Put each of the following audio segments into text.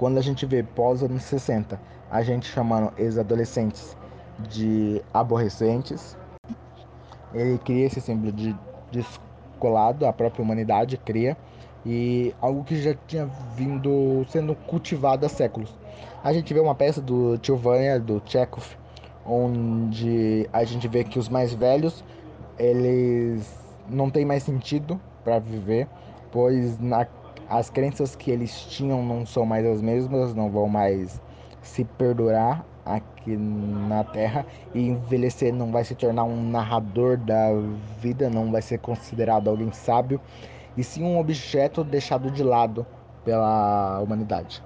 Quando a gente vê pós anos 60, a gente chamando esses adolescentes de aborrecentes, ele cria esse símbolo de descolado, a própria humanidade cria, e algo que já tinha vindo sendo cultivado há séculos. A gente vê uma peça do Tio Vânia, do Chekhov, onde a gente vê que os mais velhos eles não têm mais sentido para viver, pois na, as crenças que eles tinham não são mais as mesmas, não vão mais se perdurar aqui na Terra e envelhecer não vai se tornar um narrador da vida, não vai ser considerado alguém sábio, e sim um objeto deixado de lado pela humanidade.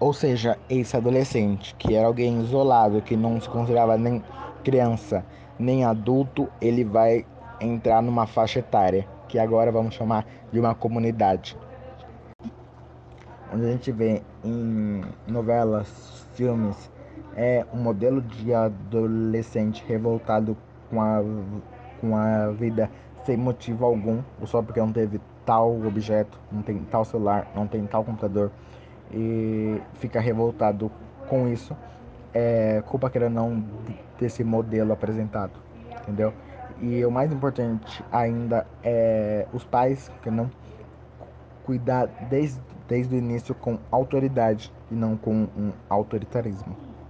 Ou seja, esse adolescente, que era alguém isolado, que não se considerava nem criança, nem adulto, ele vai entrar numa faixa etária, que agora vamos chamar de uma comunidade. Onde a gente vê em novelas, filmes, é um modelo de adolescente revoltado com a, com a vida sem motivo algum, só porque não teve tal objeto, não tem tal celular, não tem tal computador e fica revoltado com isso, é culpa queira não desse modelo apresentado, entendeu? E o mais importante ainda é os pais que não cuidar desde, desde o início com autoridade e não com um autoritarismo.